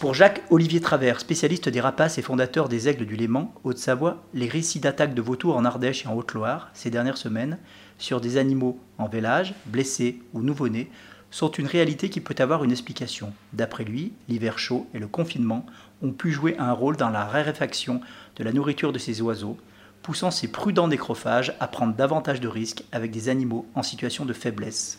Pour Jacques Olivier Travers, spécialiste des rapaces et fondateur des Aigles du Léman, Haute-Savoie, les récits d'attaques de vautours en Ardèche et en Haute-Loire ces dernières semaines sur des animaux en vélage, blessés ou nouveau-nés sont une réalité qui peut avoir une explication. D'après lui, l'hiver chaud et le confinement ont pu jouer un rôle dans la raréfaction de la nourriture de ces oiseaux, poussant ces prudents nécrophages à prendre davantage de risques avec des animaux en situation de faiblesse.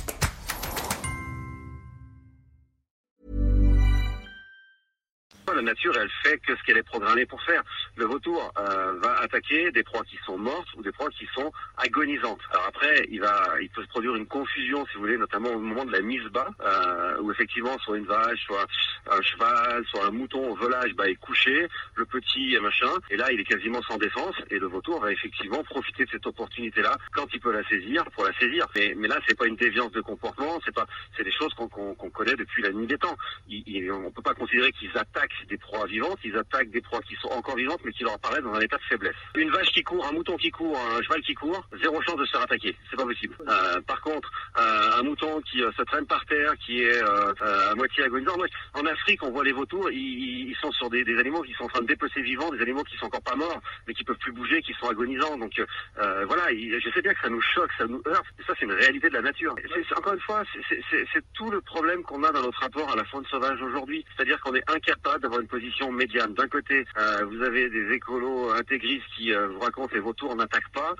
nature, elle fait que ce qu'elle est programmée pour faire. Le vautour euh, va attaquer des proies qui sont mortes ou des proies qui sont agonisantes. Alors après, il va, il peut se produire une confusion, si vous voulez, notamment au moment de la mise bas, euh, où effectivement, soit une vache, soit un cheval, soit un mouton au volage, bah, est couché, le petit machin, et là, il est quasiment sans défense, et le vautour va effectivement profiter de cette opportunité-là quand il peut la saisir, pour la saisir. Mais, là, c'est pas une déviance de comportement, c'est pas, c'est des choses qu'on connaît depuis la nuit des temps. Il, il, on peut pas considérer qu'ils attaquent des proies vivantes, ils attaquent des proies qui sont encore vivantes, mais qui leur apparaissent dans un état de faiblesse. Une vache qui court, un mouton qui court, un cheval qui court, zéro chance de se faire attaquer. C'est pas possible. Euh, par contre, euh, un mouton qui euh, se traîne par terre, qui est euh, à moitié agonisant. En Afrique, on voit les vautours, ils, sont sur des, animaux qui sont en train de dépecer vivants, des animaux qui sont encore pas morts, mais qui peuvent plus bouger, qui sont agonisants. Donc euh, voilà, je sais bien que ça nous choque, ça nous heurte, ça c'est une réalité de la nature. Encore une fois, c'est tout le problème qu'on a dans notre rapport à la faune sauvage aujourd'hui. C'est-à-dire qu'on est incapable d'avoir une position médiane. D'un côté, vous avez des écolos intégristes qui vous racontent les vautours n'attaquent pas,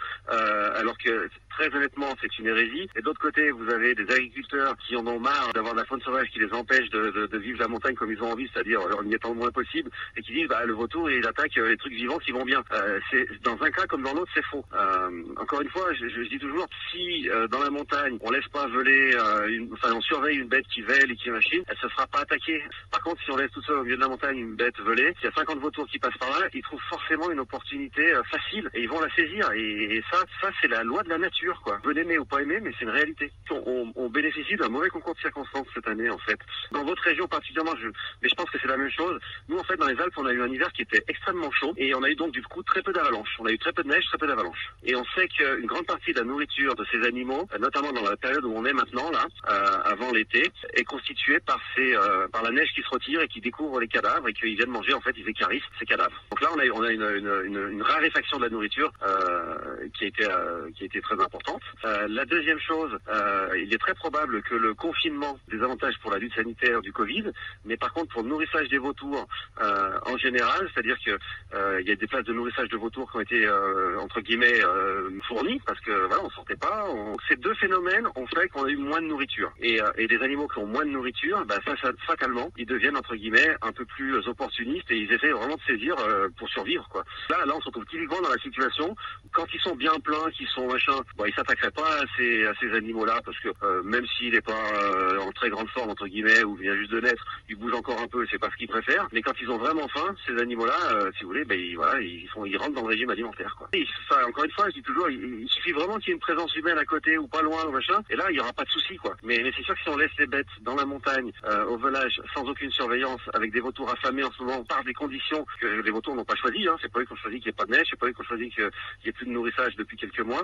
alors que très honnêtement, c'est une hérésie. Et d'autre côté, vous avez des agriculteurs qui en ont marre d'avoir de la faune sauvage qui les empêche de, vivre la montagne comme ils ont envie, c'est-à-dire en y étant le moins possible, et qui disent bah, le vautour il attaque les trucs vivants qui vont bien. Euh, c'est dans un cas comme dans l'autre, c'est faux. Euh, encore une fois, je, je, dis toujours, si euh, dans la montagne on laisse pas voler, une, enfin on surveille une bête qui vèle et qui machine, elle se fera pas attaquer. Par contre, si on laisse tout seul au milieu de la montagne une bête voler, s'il y a 50 vautours qui passent par là, ils trouvent forcément une opportunité facile et ils vont la saisir. Et, et ça, ça c'est la loi de la nature, ou pas aimer, mais c'est une réalité. On, bénéficie d'un mauvais concours de circonstances cette année, en fait. Dans votre région particulièrement, je, mais je pense que c'est la même chose. Nous, en fait, dans les Alpes, on a eu un hiver qui était extrêmement chaud et on a eu donc du coup très peu d'avalanches. On a eu très peu de neige, très peu d'avalanches. Et on sait qu'une grande partie de la nourriture de ces animaux, notamment dans la période où on est maintenant, là, euh, avant l'été, est constituée par ces, euh, par la neige qui se retire et qui découvre les cadavres et qu'ils viennent manger, en fait, ils écarissent ces cadavres. Donc là, on a, on a une, une, une, une raréfaction de la nourriture euh, qui a été, qui a été très importante. Euh, la deuxième chose, euh, il est très probable que le confinement des avantages pour la lutte sanitaire du Covid, mais par contre pour le nourrissage des vautours euh, en général, c'est-à-dire que il y a des places de nourrissage de vautours qui ont été entre guillemets fournies parce que voilà on sortait pas. Ces deux phénomènes ont fait qu'on a eu moins de nourriture et, des animaux qui ont moins de nourriture, bah, fatalement ils deviennent entre guillemets un peu plus opportunistes et ils essaient vraiment de saisir pour survivre quoi. Là là on se retrouve typiquement dans la situation quand ils sont bien pleins, qu'ils sont machin, ils s'attaqueraient pas à ces, à ces animaux-là parce que euh, même s'il n'est pas euh, en très grande forme entre guillemets ou vient juste de naître, il bouge encore un peu, c'est pas ce qu'il préfère. Mais quand ils ont vraiment faim, ces animaux-là, euh, si vous voulez, ben ils, voilà, ils sont, ils rentrent dans le régime alimentaire. Quoi. Enfin, encore une fois, je dis toujours, il, il suffit vraiment qu'il y ait une présence humaine à côté ou pas loin ou machin, et là il y aura pas de souci quoi. Mais, mais c'est sûr que si on laisse les bêtes dans la montagne, au volage, sans aucune surveillance, avec des vautours affamés en ce moment par des conditions que les vautours n'ont pas choisi, hein, c'est pas eux qui ont choisi qu'il n'y ait pas de neige, c'est pas eux qui ont choisi qu'il n'y ait plus de nourrissage depuis quelques mois.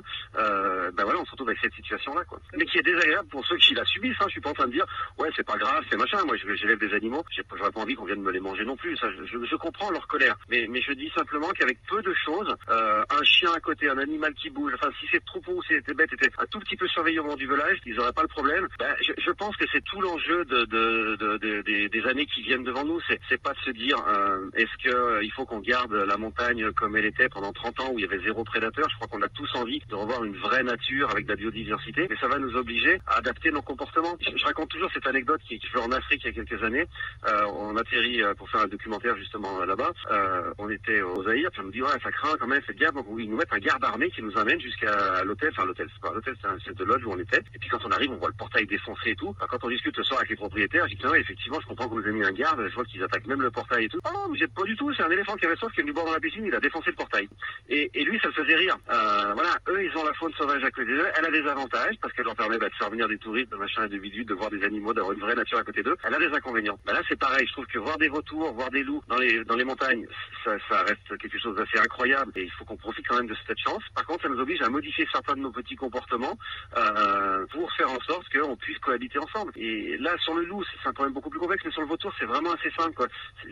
Ben voilà, on se retrouve avec cette situation-là, quoi. Mais qui est désagréable pour ceux qui la subissent. Hein. Je suis pas en train de dire, ouais, c'est pas grave, c'est machin. Moi, j'élève des animaux, j'aurais pas envie qu'on vienne me les manger non plus. Ça, je, comprends leur colère, mais, mais je dis simplement qu'avec peu de choses, euh, un chien à côté, un animal qui bouge, enfin, si ces troupeaux ou ces bêtes étaient un tout petit peu surveillés au moment du volage, ils auraient pas le problème. Ben, je, pense que c'est tout l'enjeu de, de, de, de, des, années qui viennent devant nous. C'est pas de se dire, euh, est-ce que euh, il faut qu'on garde la montagne comme elle était pendant 30 ans où il y avait zéro prédateur. Je crois qu'on a tous envie de revoir une vraie nature, avec de la biodiversité, mais ça va nous obliger à adapter nos comportements. Je, raconte toujours cette anecdote qui, qui en Afrique il y a quelques années. Euh, on atterrit euh, pour faire un documentaire justement là-bas. Euh, on était au Zaïre, puis on me dit ouais ça craint quand même, faites gaffe. Ils nous mettent un garde armé qui nous amène jusqu'à l'hôtel, enfin l'hôtel, c'est pas l'hôtel, c'est un de lodge où on était. Et puis quand on arrive, on voit le portail défoncé et tout. quand on discute le soir avec les propriétaires, je dis ouais, effectivement, je comprends qu'on nous ait mis un garde. Je vois qu'ils attaquent même le portail et tout. Oh non, mais j'ai pas du tout. C'est un éléphant qui avait soif qui est venu boire dans la piscine. Il a défoncé le portail. Et, lui, ça le faisait rire. Voilà, eux, ils ont la faune sauvage à côté d'eux. Elle a des avantages parce qu'elle leur permet bah, de faire venir des touristes, de machin, individus, de voir des animaux, d'avoir une vraie nature à côté d'eux. Elle a des inconvénients. Bah, là, c'est pareil. Je trouve que voir des vautours, voir des loups dans les montagnes, ça, reste quelque chose d'assez incroyable. Et il faut qu'on profite quand même de cette chance. Par contre, ça nous oblige à modifier certains de nos petits comportements euh, pour faire en sorte qu'on puisse cohabiter ensemble. Et là, sur le loup, c'est un problème beaucoup plus complexe, mais sur le vautour, c'est vraiment assez simple.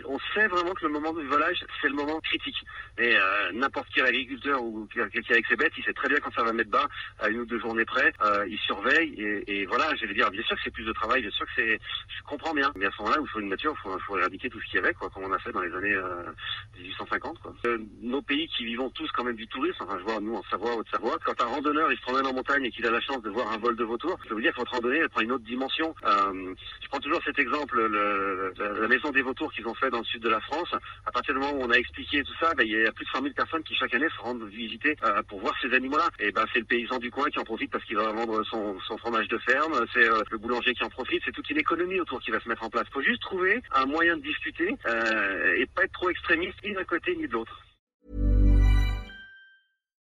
On sait vraiment que le moment du volage, c'est le moment critique. Et euh, n'importe quel agriculteur ou quelqu'un avec ses bêtes, il sait très bien quand ça va mettre bas à une ou deux journées près. Euh, il surveille et, et voilà, j'allais dire, bien sûr que c'est plus de travail, bien sûr que c'est, je comprends bien. Mais à ce moment-là, il faut une nature, il faut, faut, éradiquer tout ce qu'il y avait, quoi, comme on a fait dans les années euh, 1850. Quoi. Euh, nos pays qui vivons tous quand même du tourisme, enfin je vois nous en Savoie, Haute-Savoie, quand un randonneur il se promène en montagne et qu'il a la chance de voir un vol de vautours, peux vous dire que votre randonnée elle prend une autre dimension. Euh, je prends toujours cet exemple, le, la maison des vautours qu'ils ont fait dans le sud de la France. À partir du moment où on a expliqué tout ça, ben, il y a plus de 100 000 personnes qui chaque année se rendent visiter euh, pour voir ces animaux-là. Et ben c'est le paysan du coin qui en profite parce qu'il va vendre son, fromage de ferme, c'est le boulanger qui en profite, c'est toute une économie autour qui va se mettre en place. Il faut juste trouver un moyen de discuter et pas être trop extrémiste ni d'un côté ni de l'autre.